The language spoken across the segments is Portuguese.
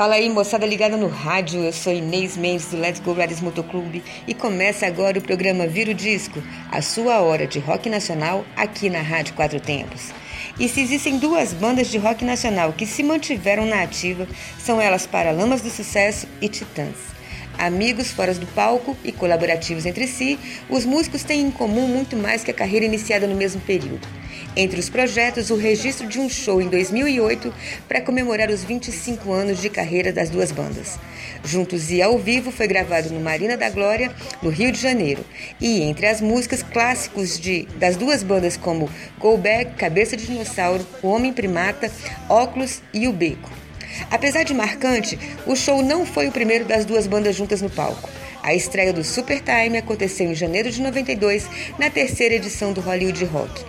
Fala aí, moçada ligada no rádio. Eu sou Inês Mendes do Let's Go Riders Motoclube e começa agora o programa Vira o Disco, a sua hora de rock nacional aqui na Rádio Quatro Tempos. E se existem duas bandas de rock nacional que se mantiveram na ativa, são elas Paralamas do Sucesso e Titãs. Amigos fora do palco e colaborativos entre si, os músicos têm em comum muito mais que a carreira iniciada no mesmo período. Entre os projetos, o registro de um show em 2008 para comemorar os 25 anos de carreira das duas bandas. Juntos e ao vivo foi gravado no Marina da Glória, no Rio de Janeiro. E entre as músicas clássicos de, das duas bandas como Go Back, Cabeça de Dinossauro, O Homem Primata, Óculos e O Beco. Apesar de marcante, o show não foi o primeiro das duas bandas juntas no palco. A estreia do Super Time aconteceu em janeiro de 92, na terceira edição do Hollywood Rock.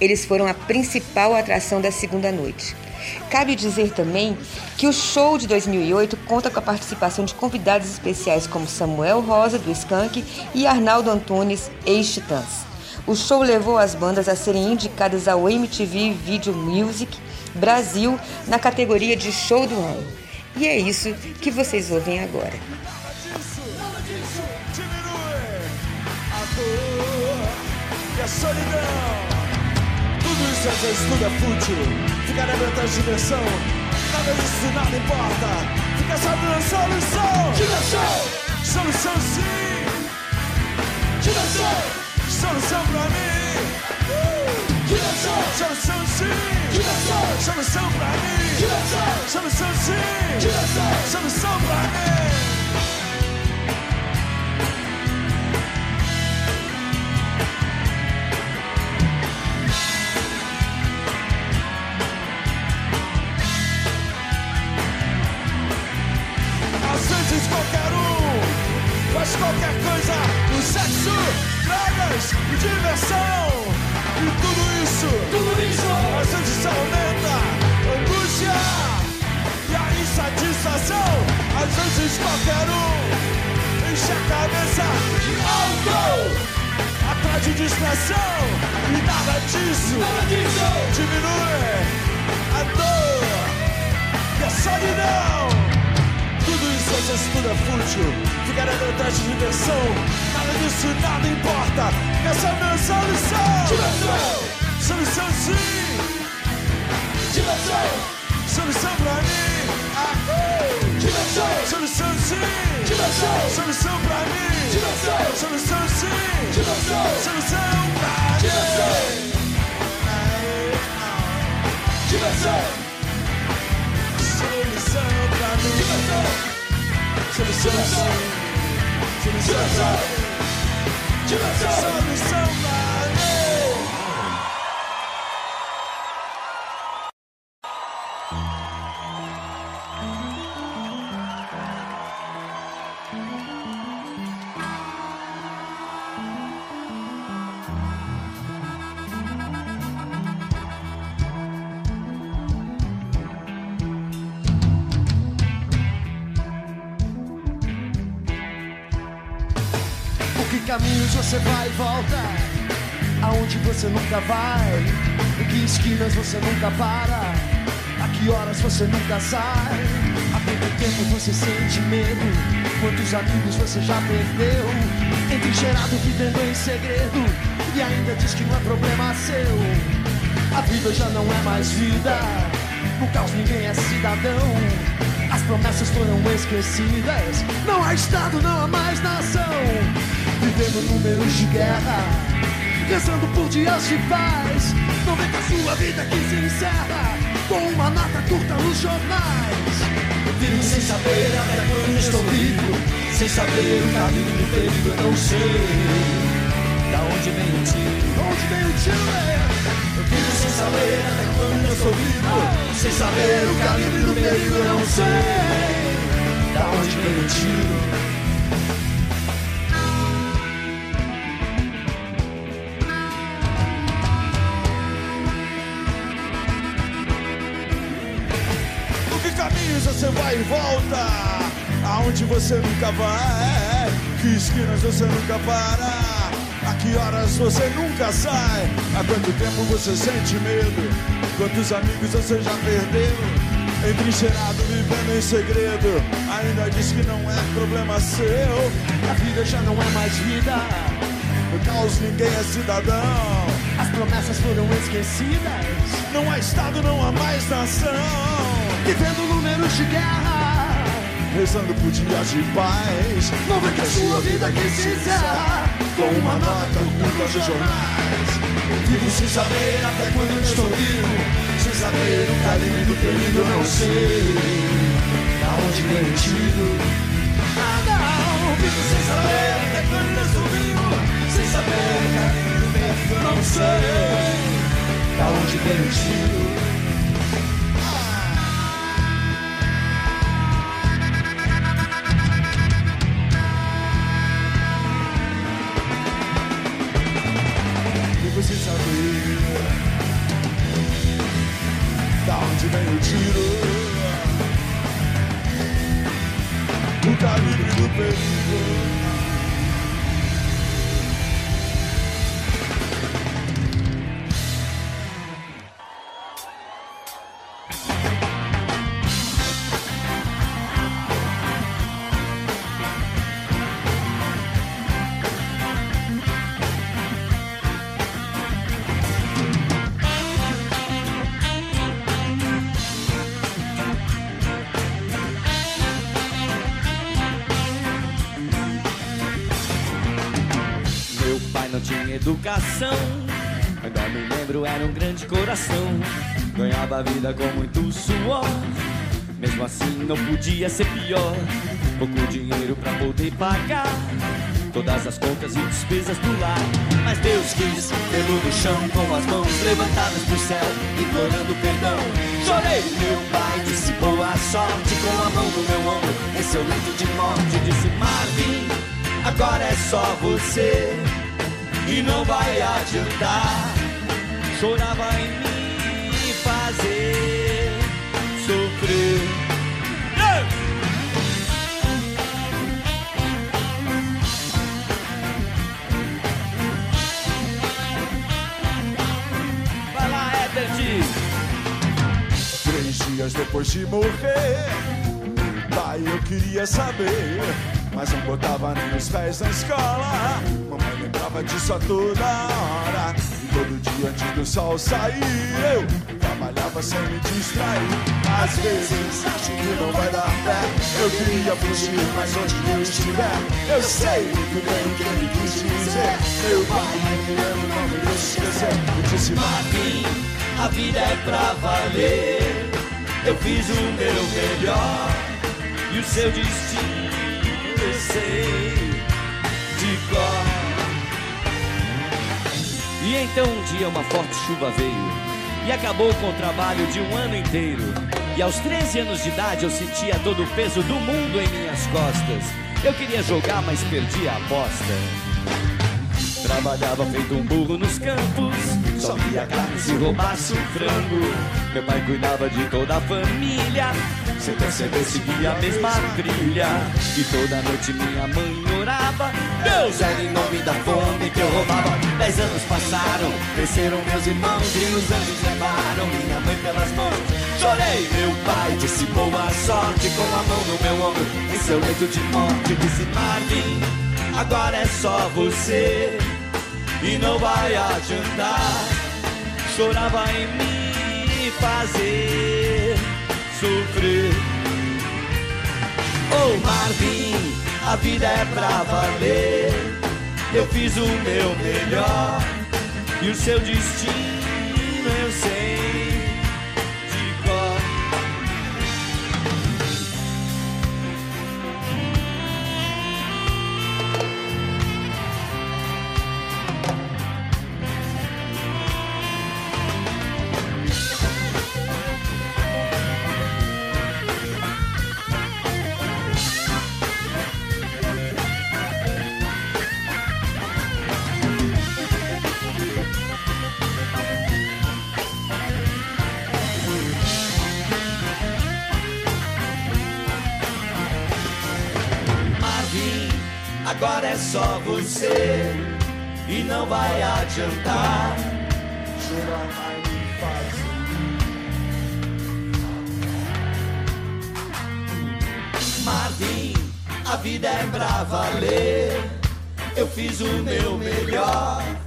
Eles foram a principal atração da segunda noite. Cabe dizer também que o show de 2008 conta com a participação de convidados especiais como Samuel Rosa, do Skank, e Arnaldo Antunes, ex-Titãs. O show levou as bandas a serem indicadas ao MTV Video Music Brasil na categoria de Show do Ano. E é isso que vocês ouvem agora. solidão tudo isso é estudo é fútil. Ficar aberto a diversão. Nada disso nada importa. Fica só na solução. Diversão. Solução sim. Diversão. Solução pra mim. Diversão. Solução sim. Diversão. Solução pra mim. Diversão. Solução sim. Diversão. Solução pra mim. Enche a cabeça de álcool. Atrás de distração e nada disso, nada disso. diminui a dor. E a solidão. Tudo isso às vezes tudo é fútil Ficar atrás de diversão Nada disso, nada importa. Essa é a minha solução. Diversão Solução sim. Diversão Solução pra mim ah, Diversão Solução sim Diversão Solução pra mim Diversão Solução sim Diversão Solução pra mim Diversão Diversão solução pra mim. Solução, solução, solução, solução, solução pra mim. Você vai e volta, aonde você nunca vai, em que esquinas você nunca para, a que horas você nunca sai, há quanto tempo você sente medo, quantos amigos você já perdeu, entrincheirado vivendo em segredo, e ainda diz que não é problema seu, a vida já não é mais vida, no caos ninguém é cidadão. As promessas foram esquecidas. Não há Estado, não há mais nação vivendo números de guerra, rezando por dias de paz. Não vê que a sua vida aqui se encerra com uma nota curta nos jornais. Eu vivo sem saber até quando estou vivo, sem saber o caminho do perigo, eu não sei. Da onde vem o tiro? Onde vem o tiro, é? Eu vivo sem saber até quando eu sou vivo, sem saber o calibre do perigo, eu não sei. Da onde vem o tiro? Você vai e volta? Aonde você nunca vai? Que esquinas você nunca para? A que horas você nunca sai? Há quanto tempo você sente medo? Quantos amigos você já perdeu? Entrincheirado, vivendo em segredo Ainda diz que não é problema seu A vida já não é mais vida. No caos ninguém é cidadão As promessas foram esquecidas. Não há Estado, não há mais nação Vivendo números de guerra. Rezando por dias de paz Não vê que a sua vida aqui se encerra. Com uma nota oculta nos jornais Vivo sem saber até quando estou vivo. Sem saber o calibre do perigo, não sei. Da onde vem o tiro? Ah, não. Vivo sem saber até quando estou vivo. Sem saber o calibre do perigo, não sei. Da onde vem calibre educação, ainda me lembro, era um grande coração. Ganhava a vida com muito suor, mesmo assim não podia ser pior. Pouco dinheiro pra poder pagar todas as contas e despesas do lar. Mas Deus quis pelo no chão, com as mãos levantadas pro céu, implorando perdão. Chorei, meu pai disse boa sorte, com a mão no meu ombro, em seu leito de morte, disse Marvin. Agora é só você e não vai adiantar. Chorava em me fazer sofrer. Vai lá, Edert. Três dias depois de morrer Pai, eu queria saber Mas não botava nem os pés na escola Mamãe lembrava disso a toda hora. E todo dia antes do sol sair Eu trabalhava sem me distrair. Às vezes acho que não vai dar pé. Eu queria fugir, mas onde eu estiver. Eu sei muito bem o que ele quis dizer. Meu pai, me lembro, não me deixe esquecer. Eu disse, Marvin, a vida é pra valer. Eu fiz o meu melhor e o seu destino eu sei. De cor. E então um dia uma forte chuva veio e acabou com o trabalho de um ano inteiro. E aos 13 anos de idade eu sentia todo o peso do mundo em minhas costas. Eu queria jogar, mas perdi a aposta. Trabalhava feito um burro nos campos Só via carne se roubasse um frango Meu pai cuidava de toda a família Sem perceber seguia a mesma trilha E toda noite minha mãe orava Deus era em nome da fome que eu roubava Dez anos passaram, cresceram meus irmãos E os anjos levaram minha mãe pelas mãos Chorei, meu pai disse boa sorte Com a mão no meu ombro em seu leito de morte Disse Marvin, agora é só você e não vai adiantar. Chorava em me fazer sofrer. Oh Marvin, a vida é pra valer. Eu fiz o meu melhor e o seu destino eu sei e não vai adiantar. Chorar vai me fazer. Marvin, a vida é pra valer. Eu fiz o meu melhor.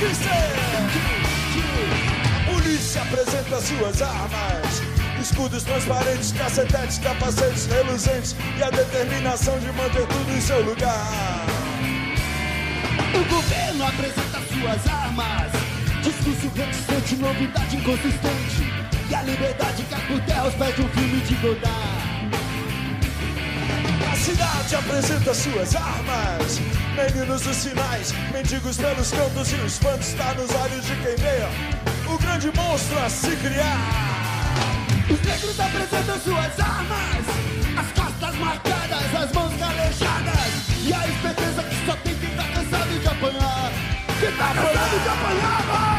A polícia apresenta suas armas. Escudos transparentes, cacetetes, capacetes reluzentes e a determinação de manter tudo em seu lugar. O governo apresenta suas armas. Discurso reticente, novidade inconsistente. E a liberdade cai por terra aos pés de um filme de Godard. Cidade apresenta suas armas. Meninos dos sinais, mendigos pelos cantos e o espanto está nos olhos de quem vê o grande monstro a se criar. Os negros apresentam suas armas. As costas marcadas, as mãos calejadas. E a esperança que só tem quem tá cansado de apanhar. Quem tá cansado de apanhar, vai!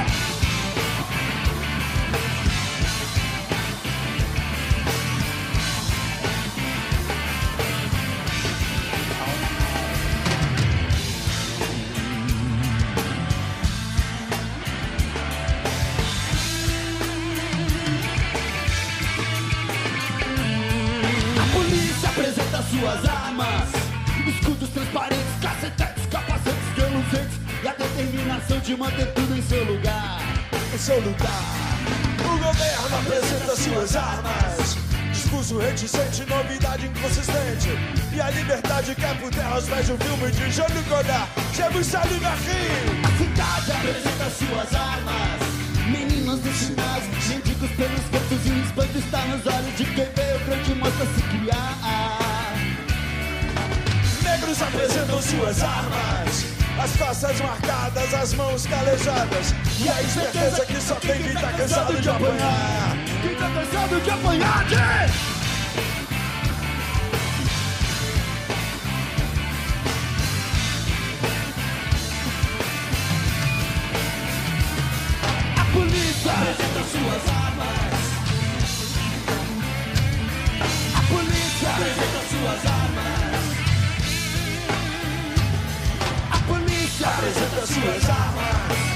Suas armas. Escudos transparentes, cacetetes, capacetes reluzentes. E a determinação de manter tudo em seu lugar. Em seu lugar, o governo apresenta suas armas. Discurso reticente, novidade inconsistente. E a liberdade cai por terra aos pés de um filme de Jânio Godard. Chega o Salim Garri. A cidade apresenta suas armas. Meninos dos sinais, mendigos pelos cantos e o espanto está nos olhos de quem vê o grande monstro se criar. Negros apresentam suas armas. As faces marcadas, as mãos calejadas. E a esperteza que só tem quem tá cansado de apanhar. Quem tá cansado de apanhar? A polícia apresenta suas armas. A polícia apresenta suas armas. Polícia Apresenta suas armas. A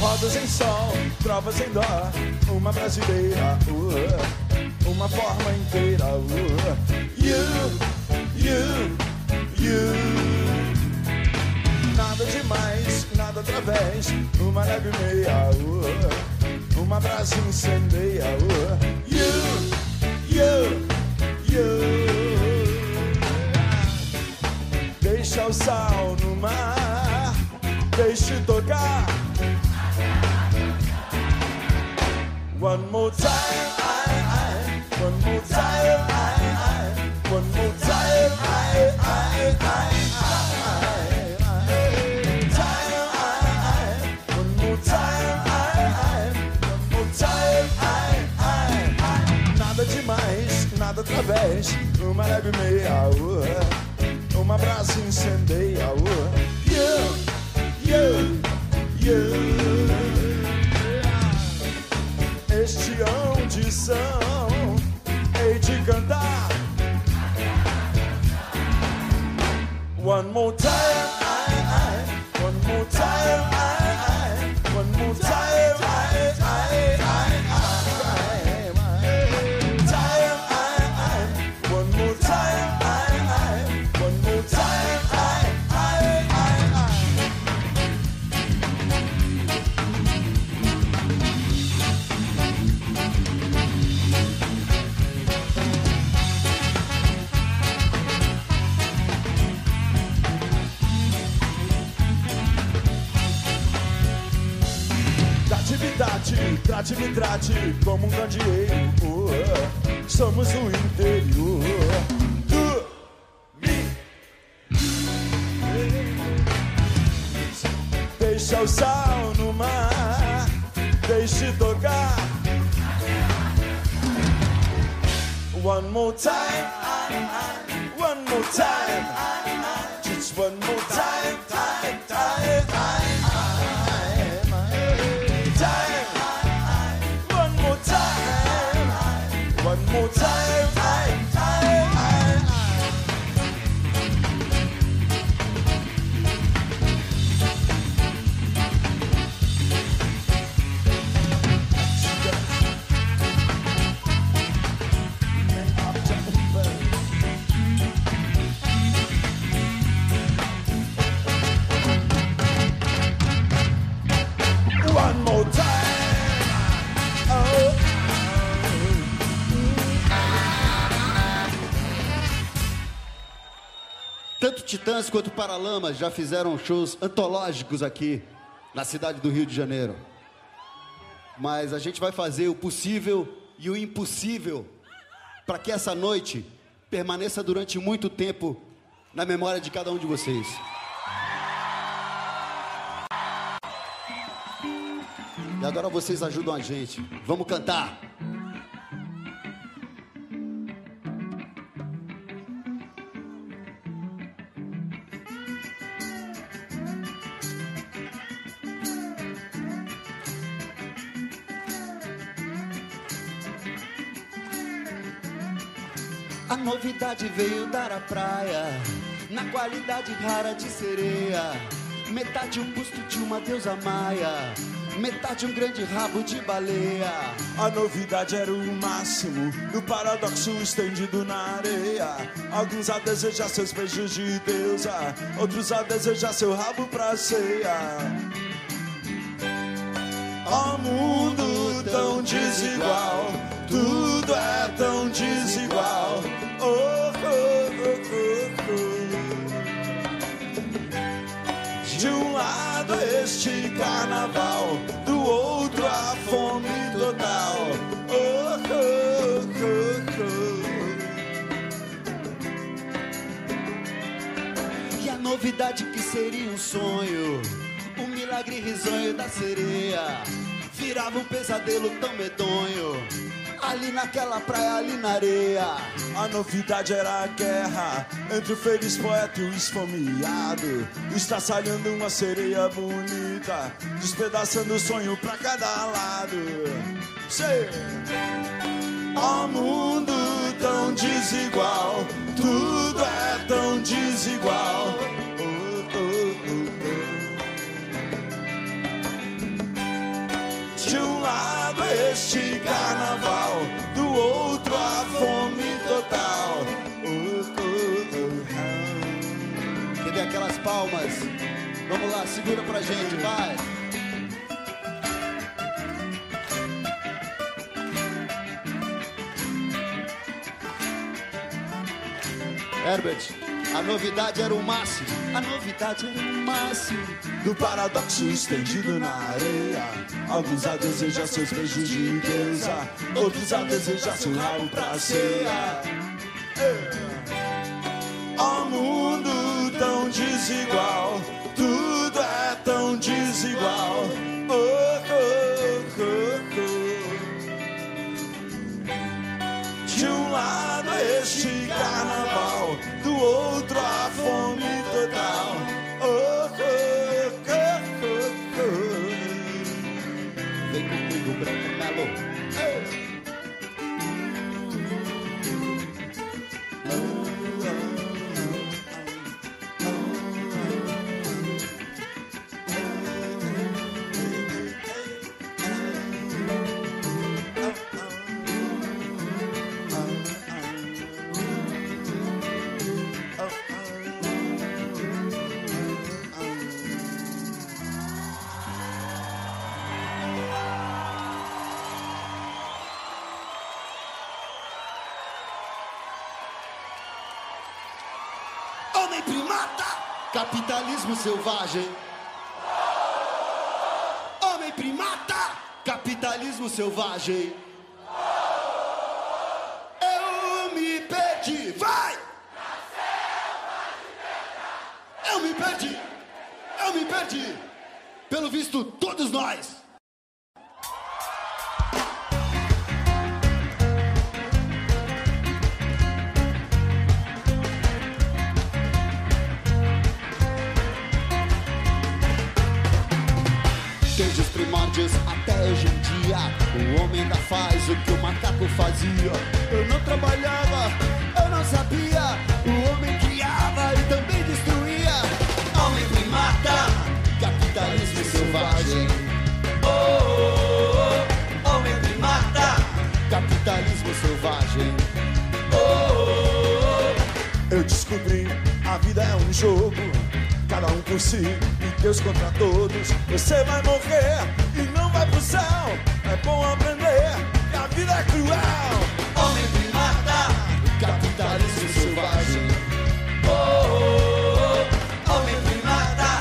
Rodas em sol, trovas em dó, uma brasileira, uh, uma forma inteira. Uh, you, you, you. Nada demais, nada através, uma leve meia, uh, uma brasa incendeia. Uh, you, you, you. Deixa o sal no mar, deixe tocar. One more time, I, I, one more time, I, I, one more time, I, I, I. Nada através, uma leve meia, uh, uma brasa incendeia, uh. You, you, you. Audição hei de cantar. One more time, I, I, one more time, Atividade, trate-me, trate como um candeeiro. uh, somos o interior. Do. Deixa o sal no mar, deixe tocar. One more time, one more time, just one more time, Paralamas já fizeram shows antológicos aqui na cidade do Rio de Janeiro. Mas a gente vai fazer o possível e o impossível para que essa noite permaneça durante muito tempo na memória de cada um de vocês. E agora vocês ajudam a gente. Vamos cantar. A novidade veio dar a praia, na qualidade rara de sereia. Metade um busto de uma deusa maia, metade um grande rabo de baleia. A novidade era o máximo do paradoxo estendido na areia. Alguns a desejar seus beijos de deusa, outros a desejar seu rabo pra ceia. Ó mundo tão desigual, tudo é tão desigual. Oh, oh, oh. De um lado este carnaval, do outro a fome total. Oh, oh, novidade que seria um sonho. O milagre risonho da sereia virava um pesadelo tão medonho. Ali naquela praia, ali na areia. A novidade era a guerra entre o feliz poeta e o esfomeado. Estraçalhando uma sereia bonita, despedaçando o sonho pra cada lado. Sei. Ó mundo tão desigual, tudo é tão desigual. Oh, oh, oh. De um lado este carnaval, palmas? Vamos lá, segura pra gente, vai. Herbert, a novidade era o máximo. A novidade era o máximo. Do paradoxo estendido na areia Alguns a desejar seus beijos de deusa Outros a desejar seu rabo pra ceia Ó mundo tão desigual Tudo é tão desigual oh, oh, oh, oh. De um lado este carnaval Do outro a fome total Capitalismo selvagem. Homem primata! Capitalismo selvagem. Eu me perdi, vai! Eu me perdi! Eu me perdi! Pelo visto, todos nós! O homem ainda faz o que o macaco fazia. Eu não trabalhava, eu não sabia. O homem criava e também destruía. Homem primata, capitalismo selvagem. Oh, oh, oh, homem primata, capitalismo selvagem. Eu descobri, a vida é um jogo, cada um por si e Deus contra todos. Você vai morrer e não vai pro céu. É bom aprender que a vida é cruel. Homem primata, capitalismo selvagem. Oh, oh, oh, homem primata,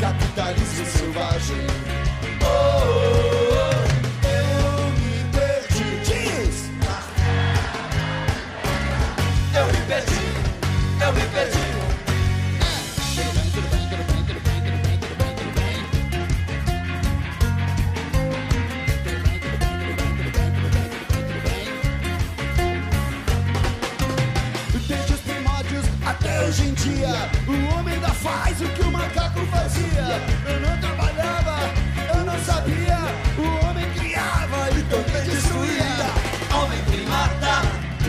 capitalismo selvagem. Dia, o homem ainda faz o que o macaco fazia. Eu não trabalhava, eu não sabia. O homem criava e também destruía. Homem primata,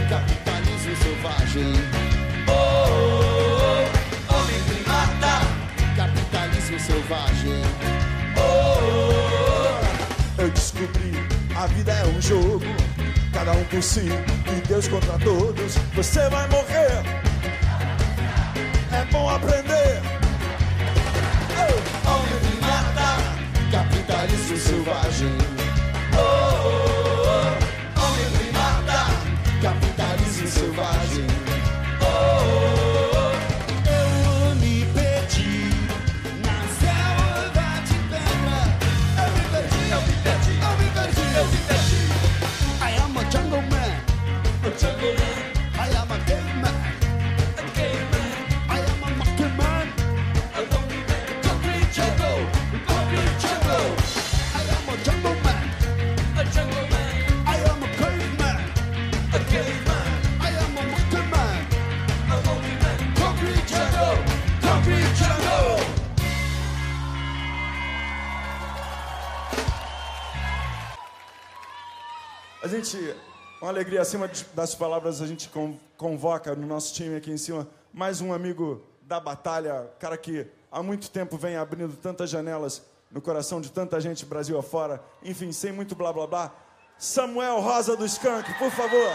capitalismo selvagem. Oh, oh, oh, homem primata, capitalismo selvagem. Oh, Eu descobri, a vida é um jogo, cada um por si e Deus contra todos. Você vai morrer. Bom aprender. oh, homem primata, capitalismo selvagem. Oh, alegria acima das palavras, a gente convoca no nosso time aqui em cima mais um amigo da batalha, cara que há muito tempo vem abrindo tantas janelas no coração de tanta gente Brasil afora. Enfim, sem muito blá blá blá. Samuel Rosa do Skank, por favor.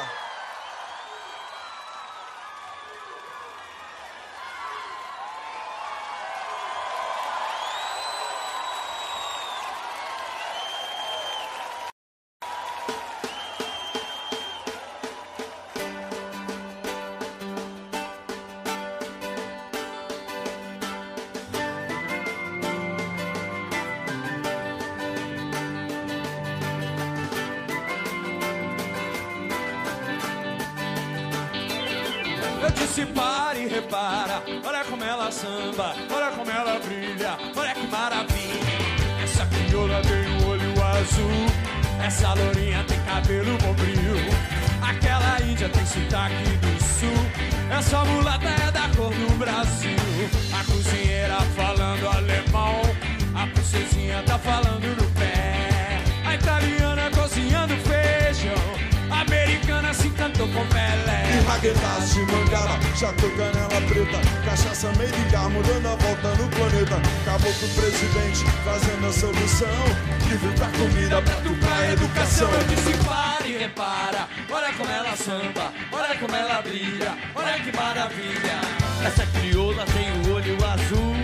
samba, olha como ela brilha, olha que maravilha. Essa crioula tem o olho azul,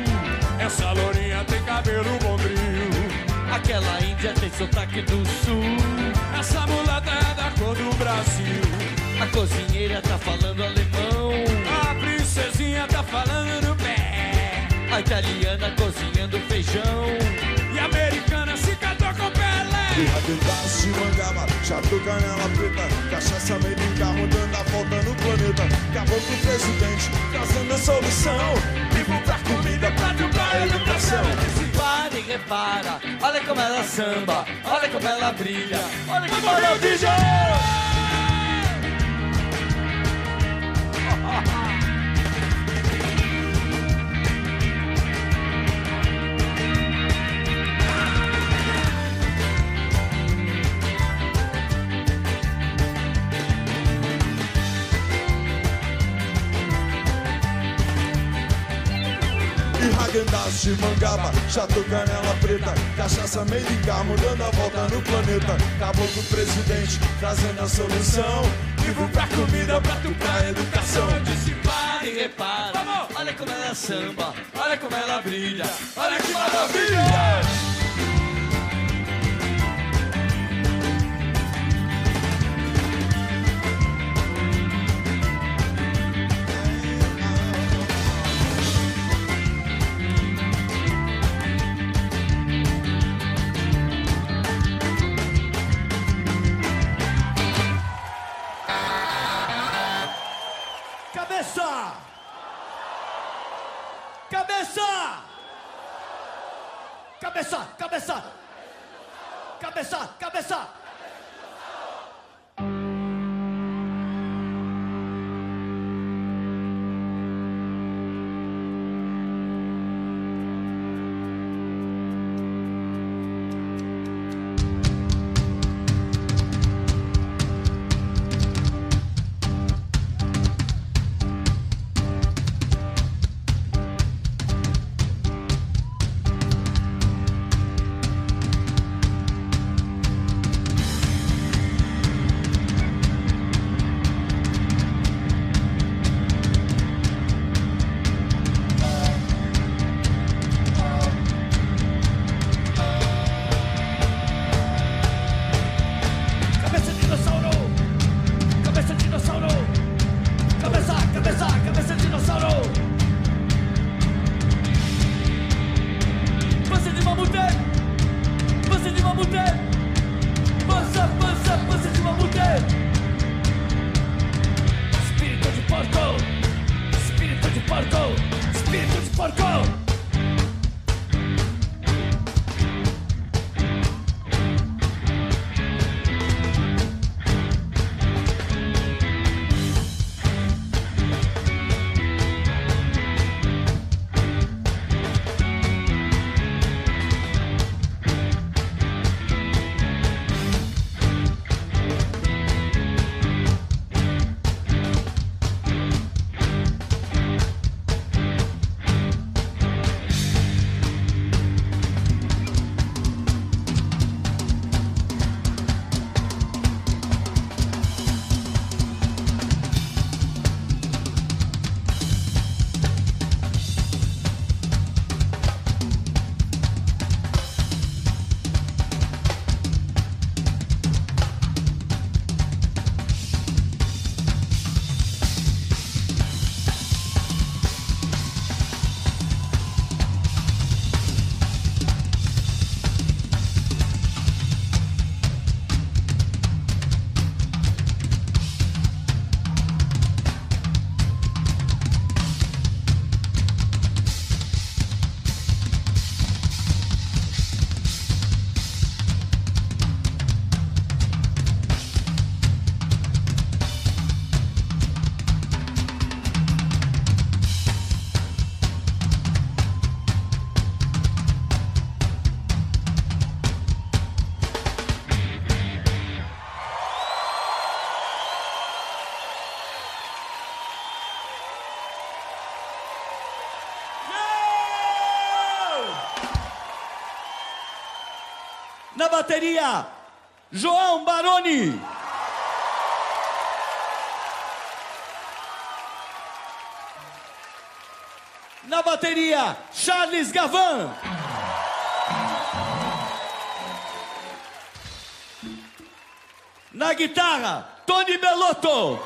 essa lourinha tem cabelo bombril, aquela índia tem sotaque do sul, essa mulata é da cor do Brasil. A cozinheira tá falando alemão, a princesinha tá falando no pé, a italiana cozinhando feijão e a americana se catou com Pelé. Rabidão de mangaba, chatu canela preta, cachaça meio fica rodando a volta no planeta. Acabou com o presidente, trazendo a solução. E voltar comida, pra driblar a educação. Pare, repara, olha como ela samba, olha como ela brilha. Olha como é ela DJ! de mangaba, chato canela preta, cachaça meiricá, mudando a volta no planeta. Caboclo presidente, trazendo a solução. Vivo pra comida, prato pra educação. Eu disse para e repara, olha como ela samba, olha como ela brilha, olha que maravilha! Na bateria, João Baroni. Na bateria, Charles Gavan. Na guitarra, Tony Belotto.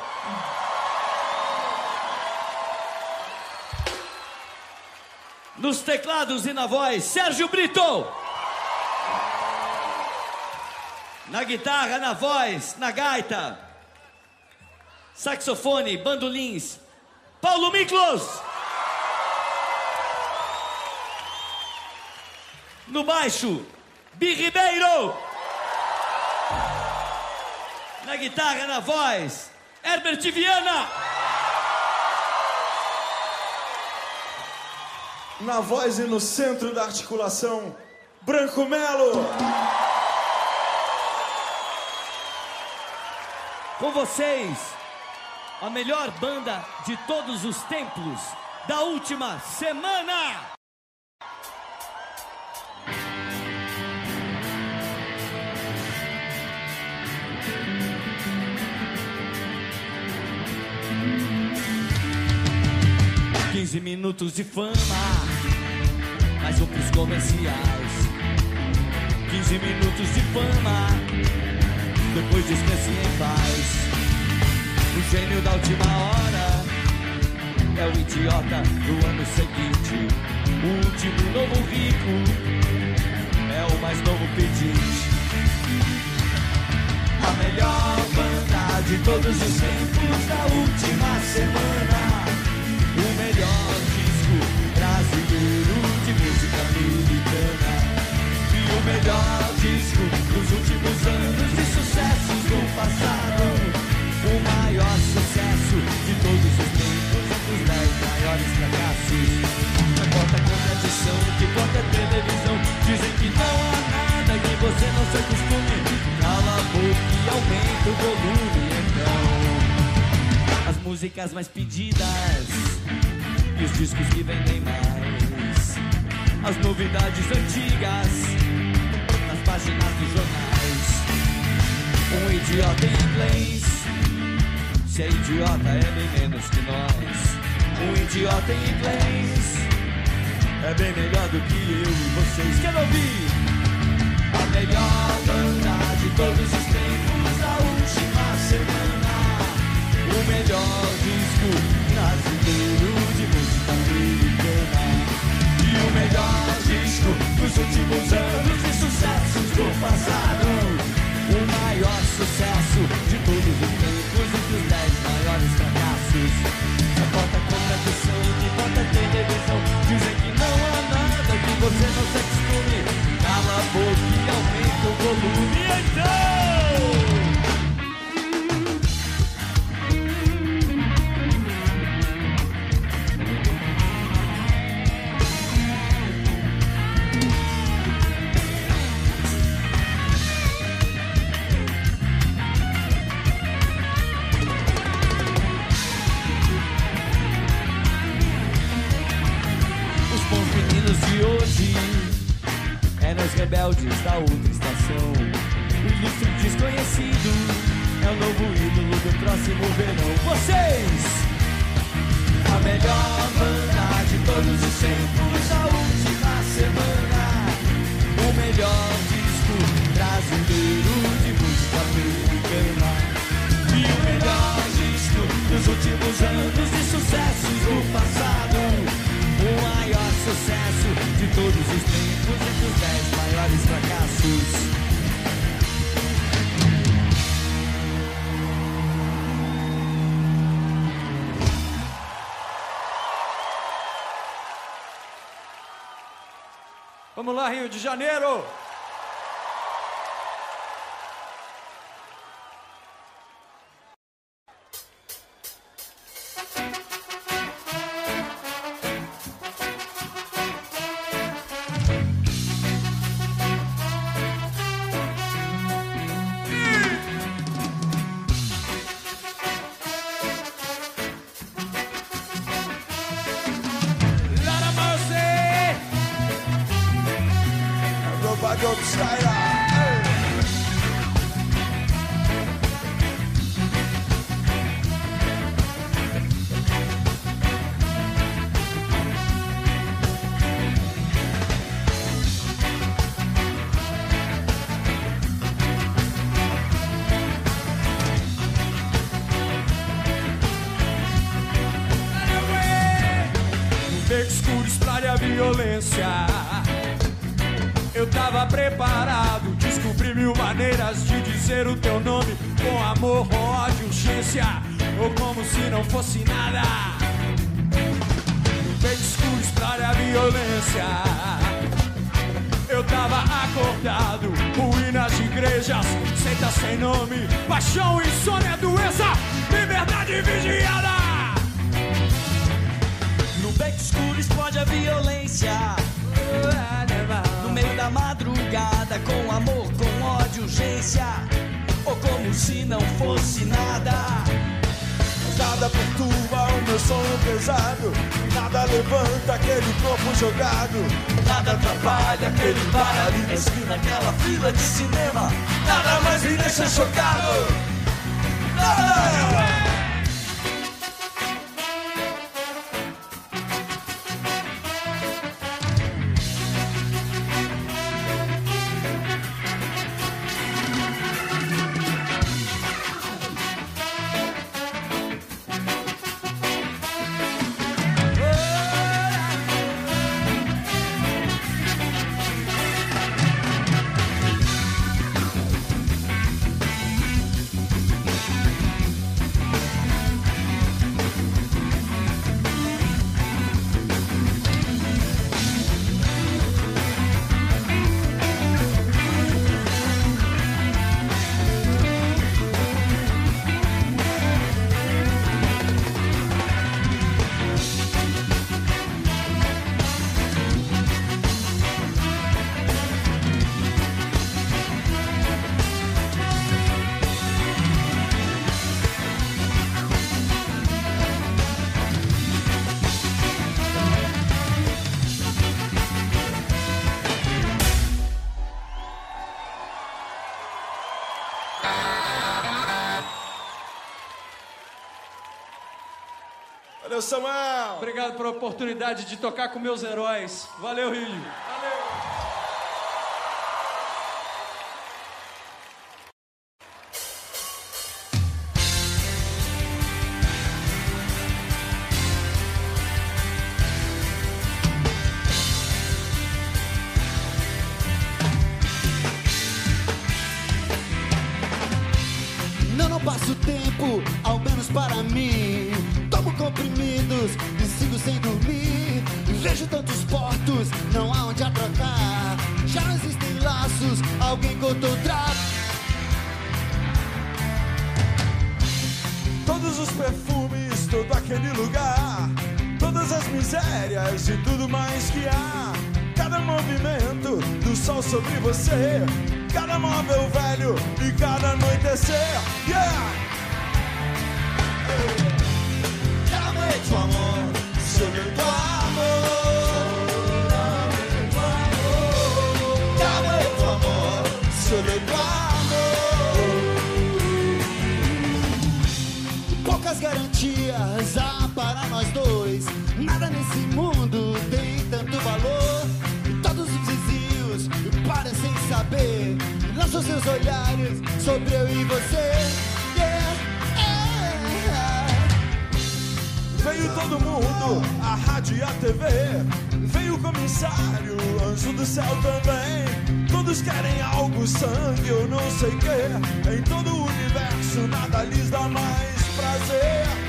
Nos teclados e na voz, Sérgio Brito. Na guitarra, na voz, na gaita, saxofone, bandolins, Paulo Miklos. No baixo, Bi Ribeiro. Na guitarra, na voz, Herbert Viana. Na voz e no centro da articulação, Branco Melo. Com vocês, a melhor banda de todos os tempos da última semana. Quinze minutos de fama, mais um pros comerciais. Quinze minutos de fama, depois descanse em paz. O gênio da última hora é o idiota do ano seguinte. O último novo rico é o mais novo pedinte. A melhor banda de todos os tempos da última pedidas e os discos que vendem mais. As novidades antigas nas páginas dos jornais. Um idiota em inglês. Se é idiota, é bem menos que nós. Um idiota em inglês é bem melhor do que eu e vocês. Quero ouvir a melhor banda de todos os melhor disco brasileiro de música americana. E o melhor disco dos últimos anos de sucessos do passado. Maiores fracassos. Vamos lá, Rio de Janeiro! Samuel! Obrigado pela oportunidade de tocar com meus heróis. Valeu, Rio! Dias há para nós dois. Nada nesse mundo tem tanto valor. E todos os vizinhos parecem saber. Lançam seus olhares sobre eu e você. Veio todo mundo, a rádio e a TV. Veio o comissário, anjo do céu também. Todos querem algo, sangue ou não sei o que Em todo o universo nada lhes dá mais prazer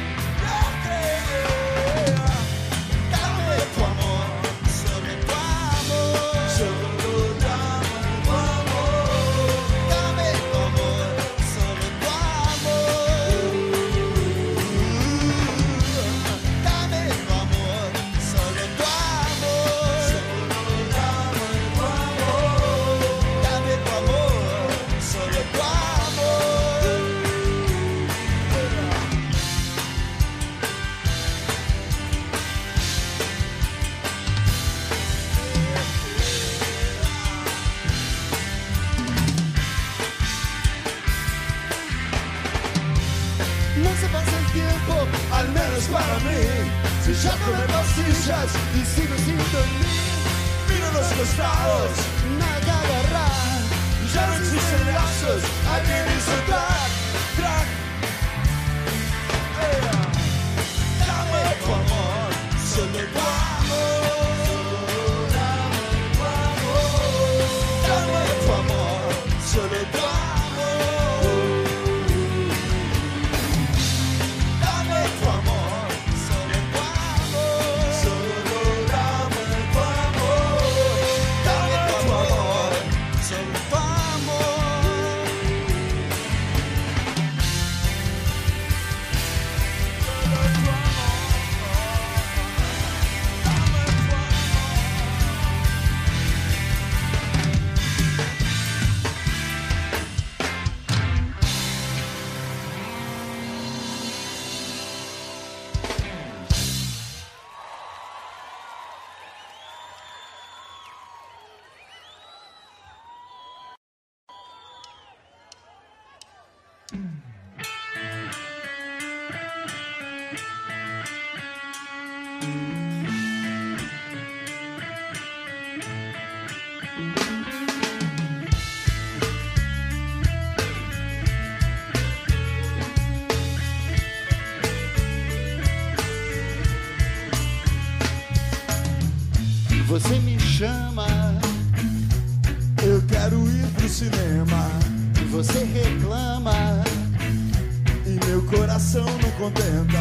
contenta.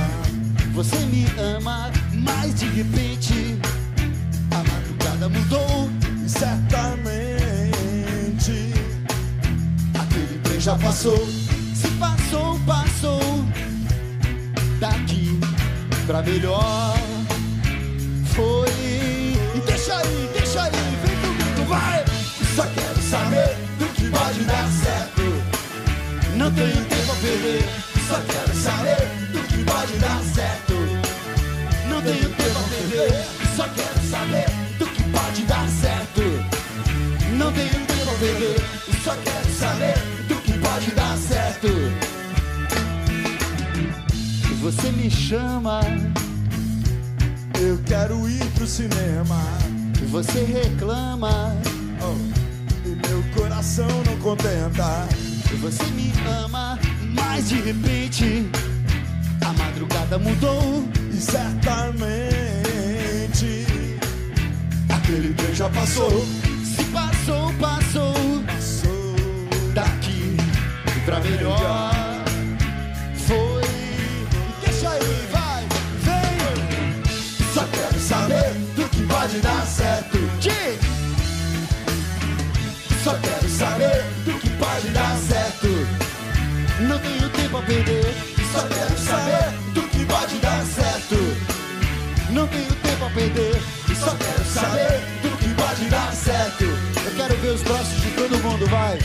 Você me ama mais de que. Só quero saber do que pode dar certo. Não tenho tempo a perder. Só quero saber do que pode dar certo. Não tenho tempo a perder. Só quero saber do que pode dar certo. Eu quero ver os braços de todo mundo, vai.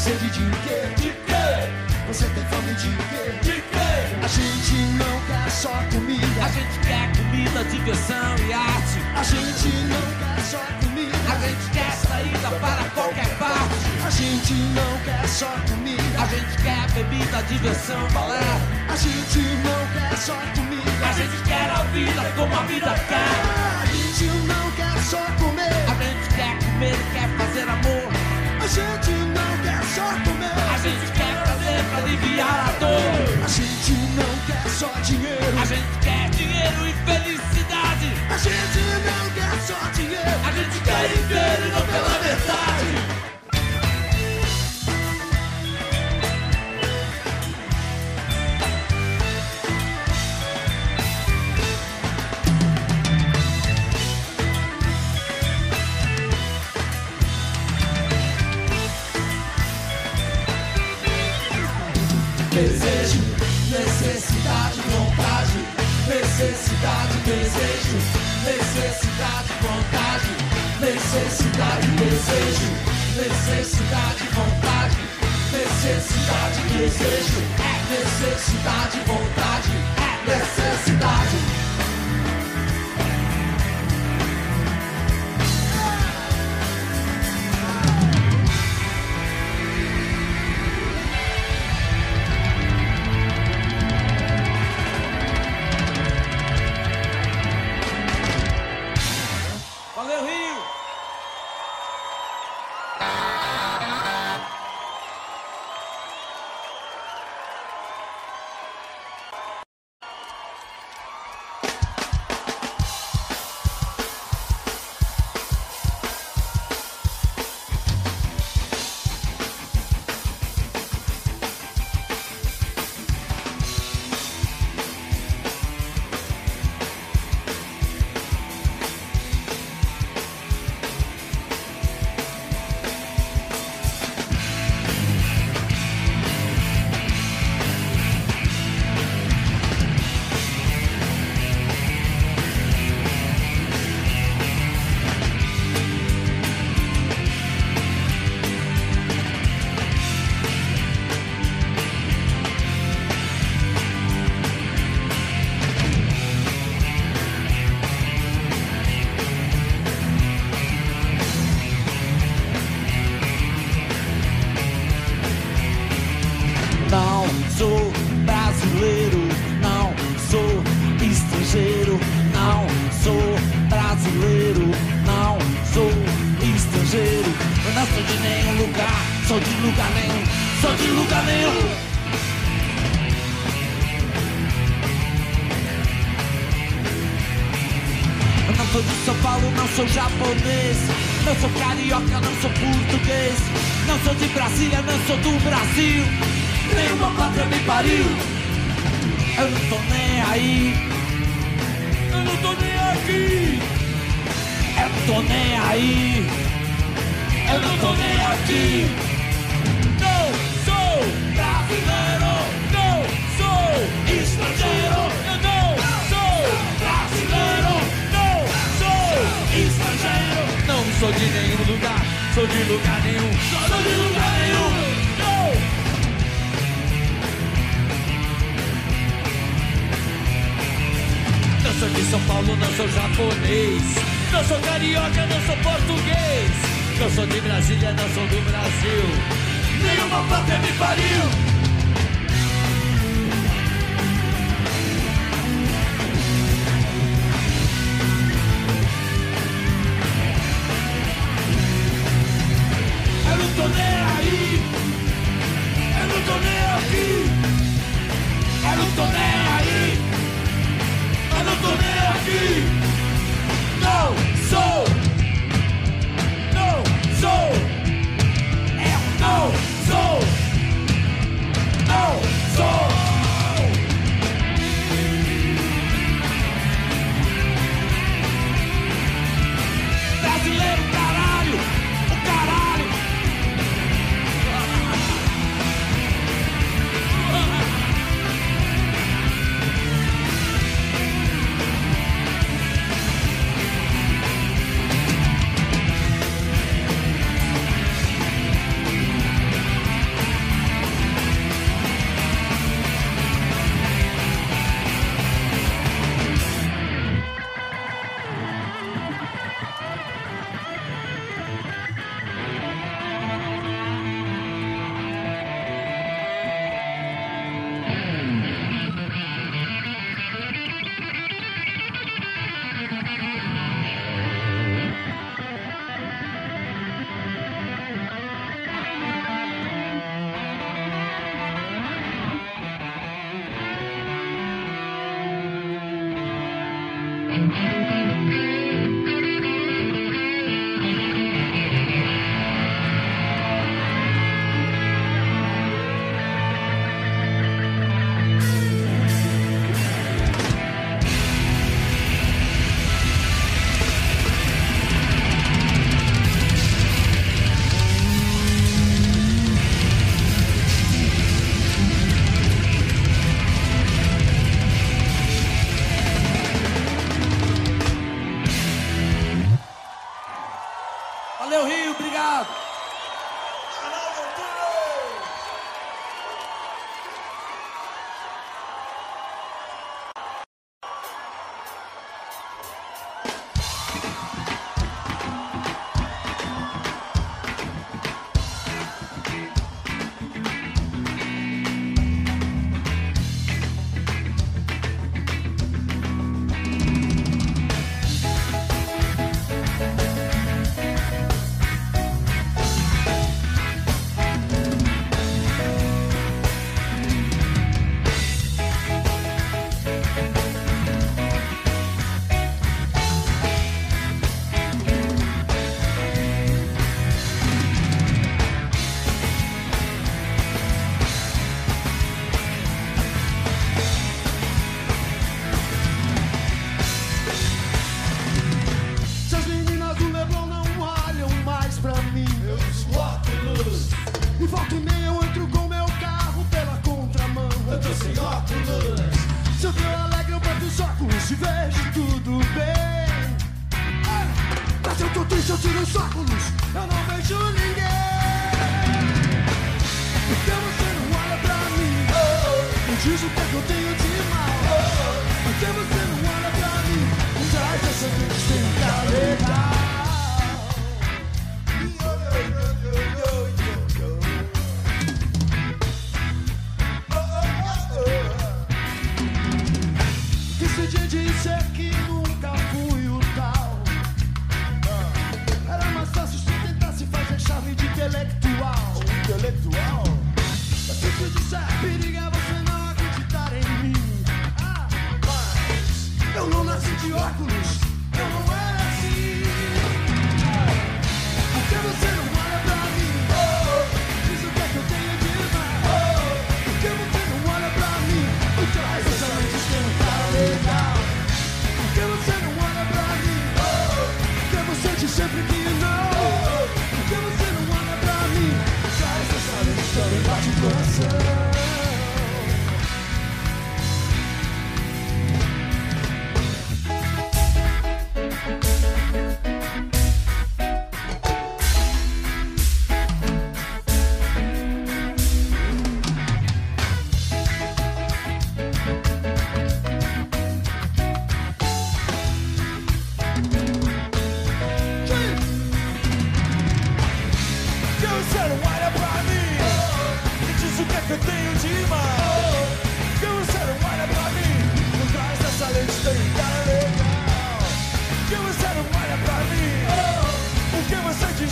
Sede de quê? De quê? Você tem fome de quê? De quê? A gente não quer só comida. A gente quer comida, diversão e arte. A gente não quer só comida. A gente quer saída para qualquer parte. A gente não quer só comida. A gente quer bebida, diversão, balé. A gente não quer só comida. A gente quer a vida como a vida quer. A gente não quer só comer. A gente quer comer e quer fazer amor. A gente não quer só comer. A gente quer fazer pra aliviar a dor. A gente não quer só dinheiro. A gente quer dinheiro e felicidade. A gente não quer só dinheiro. A gente quer inteiro e não pela verdade. Necessidade, desejo. Necessidade, vontade. Necessidade, desejo. Necessidade, vontade. Necessidade, desejo. Necessidade, vontade. Necessidade.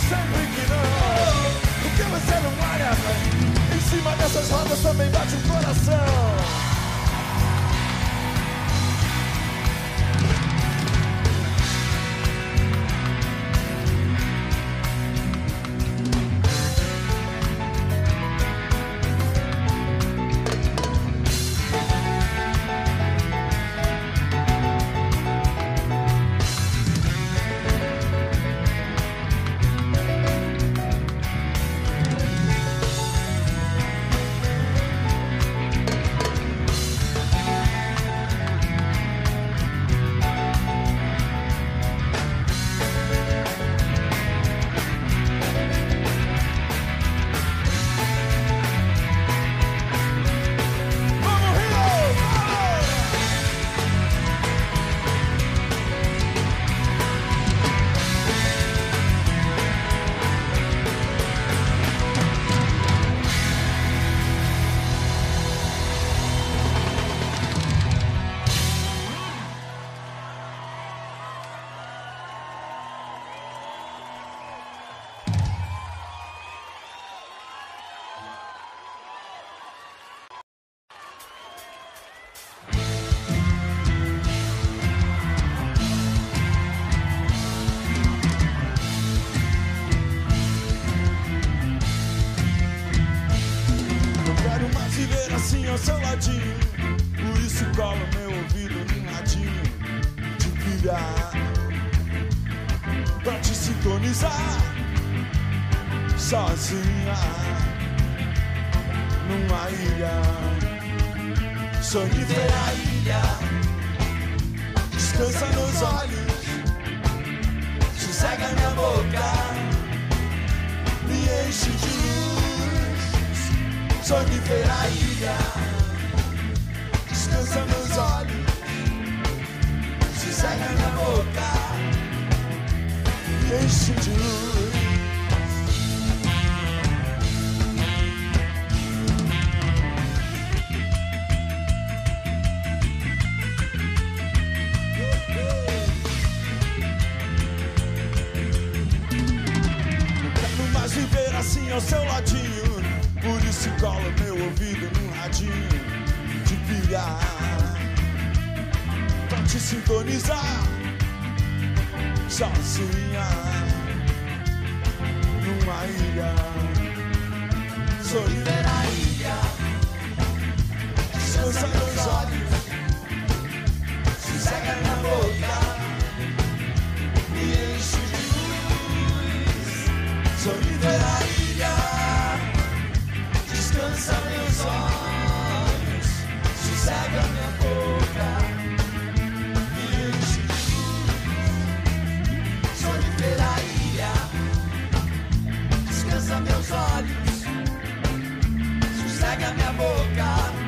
Sempre que não. Porque você não olha em cima dessas rodas também bate o coração. face de luz Sonho de ver a ilha, descansa meus olhos, se sai na boca, e enche de luz. assim ao seu ladinho. Por isso cola meu ouvido num radinho de pilha. Pra te sintonizar sozinha numa ilha. Solitária ilha. Descansa nos olhos. cega na boca. Descansa meus olhos, sossega minha boca. Me Sonho pela ilha, descansa meus olhos, sossega minha boca.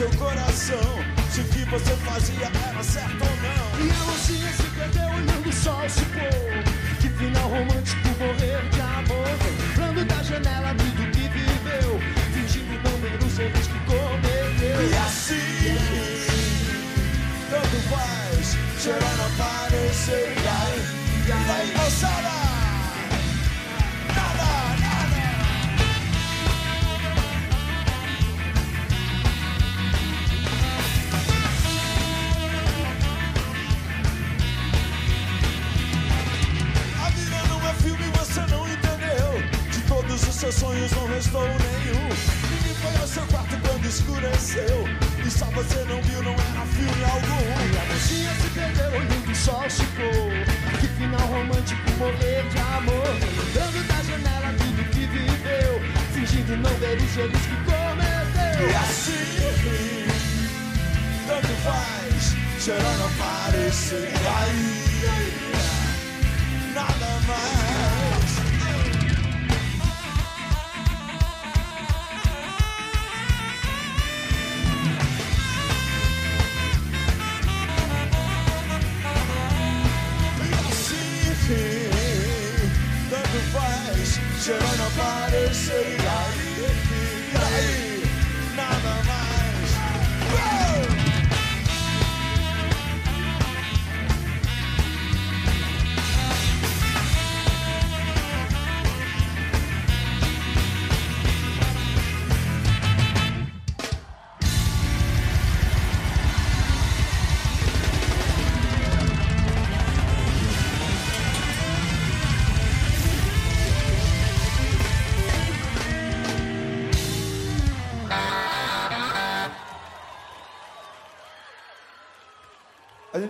seu coração. Se o que você fazia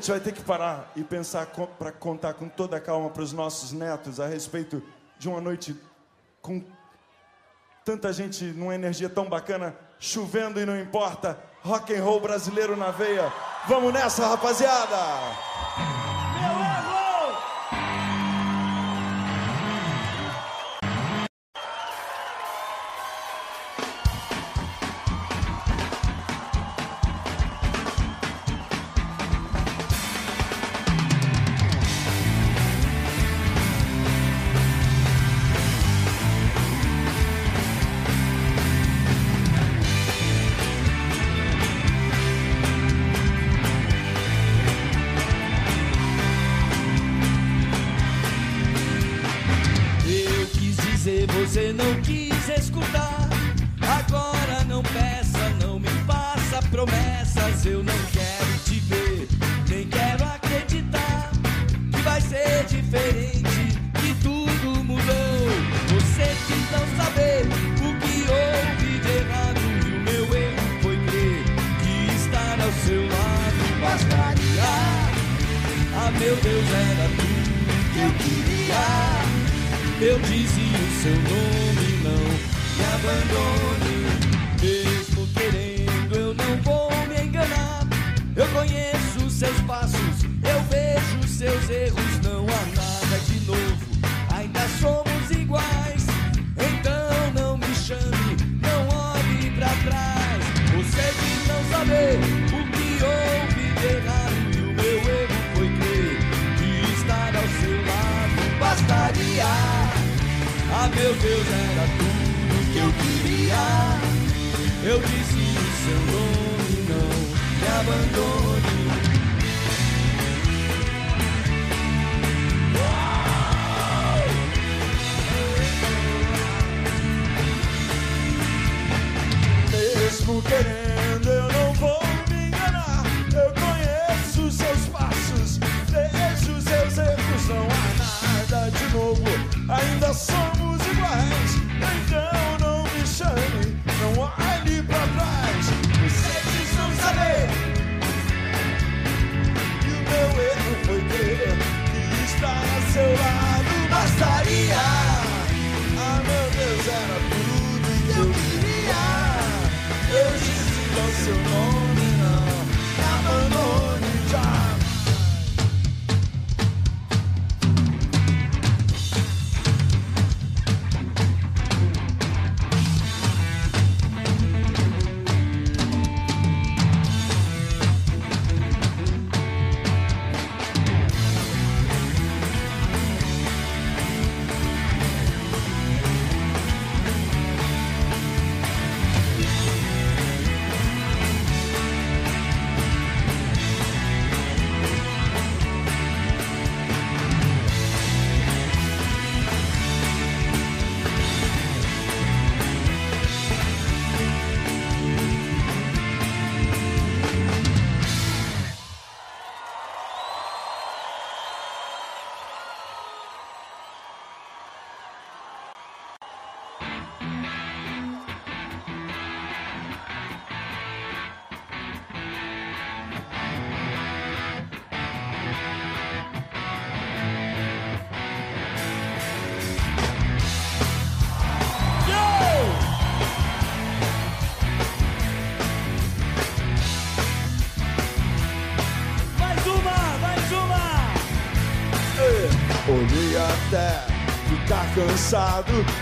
gente vai ter que parar e pensar para contar com toda a calma para os nossos netos a respeito de uma noite com tanta gente numa energia tão bacana, chovendo e não importa, rock and roll brasileiro na veia. Vamos nessa, rapaziada! Cause in the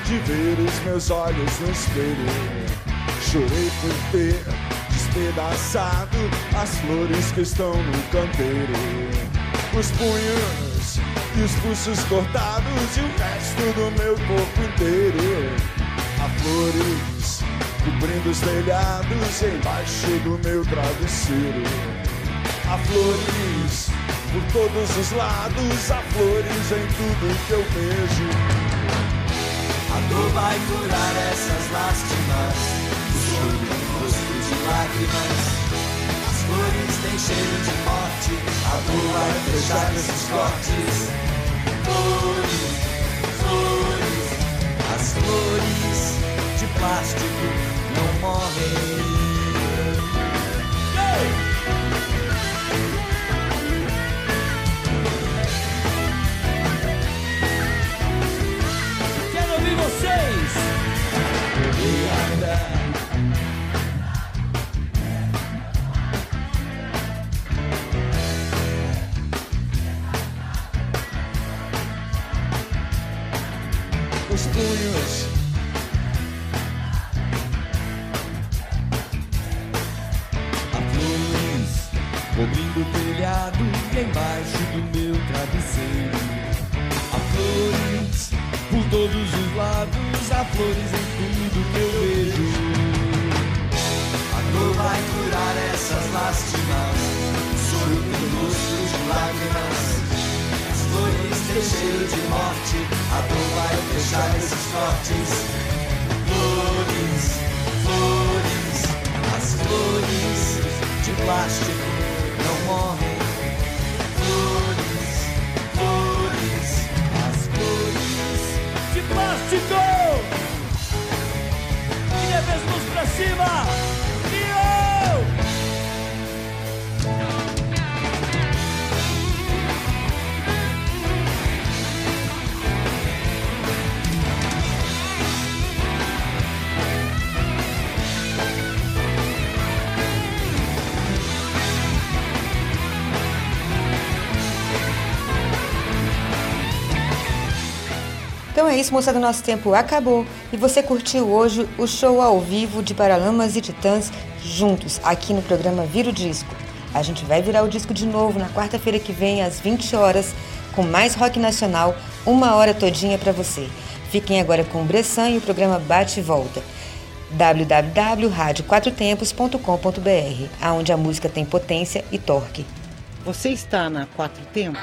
de ver os meus olhos no espelho. Chorei por ter despedaçado as flores que estão no canteiro. Os punhos e os pulsos cortados e o resto do meu corpo inteiro. Há flores cobrindo os telhados embaixo do meu travesseiro. Há flores por todos os lados, há flores em tudo que eu vejo. Dor vai curar essas lástimas, o choro em rosto de lágrimas. As flores têm cheiro de morte, a dor vai fechar esses cortes. Flores, flores, as flores de plástico não morrem. Então é isso, moçada, nosso tempo acabou e você curtiu hoje o show ao vivo de Paralamas e Titãs juntos aqui no programa Vira o Disco. A gente vai virar o disco de novo na quarta-feira que vem às 20 horas com mais rock nacional, uma hora todinha para você. Fiquem agora com o Bressan e o programa Bate e Volta www.radioquatrotempos.com.br, aonde a música tem potência e torque. Você está na Quatro Tempos?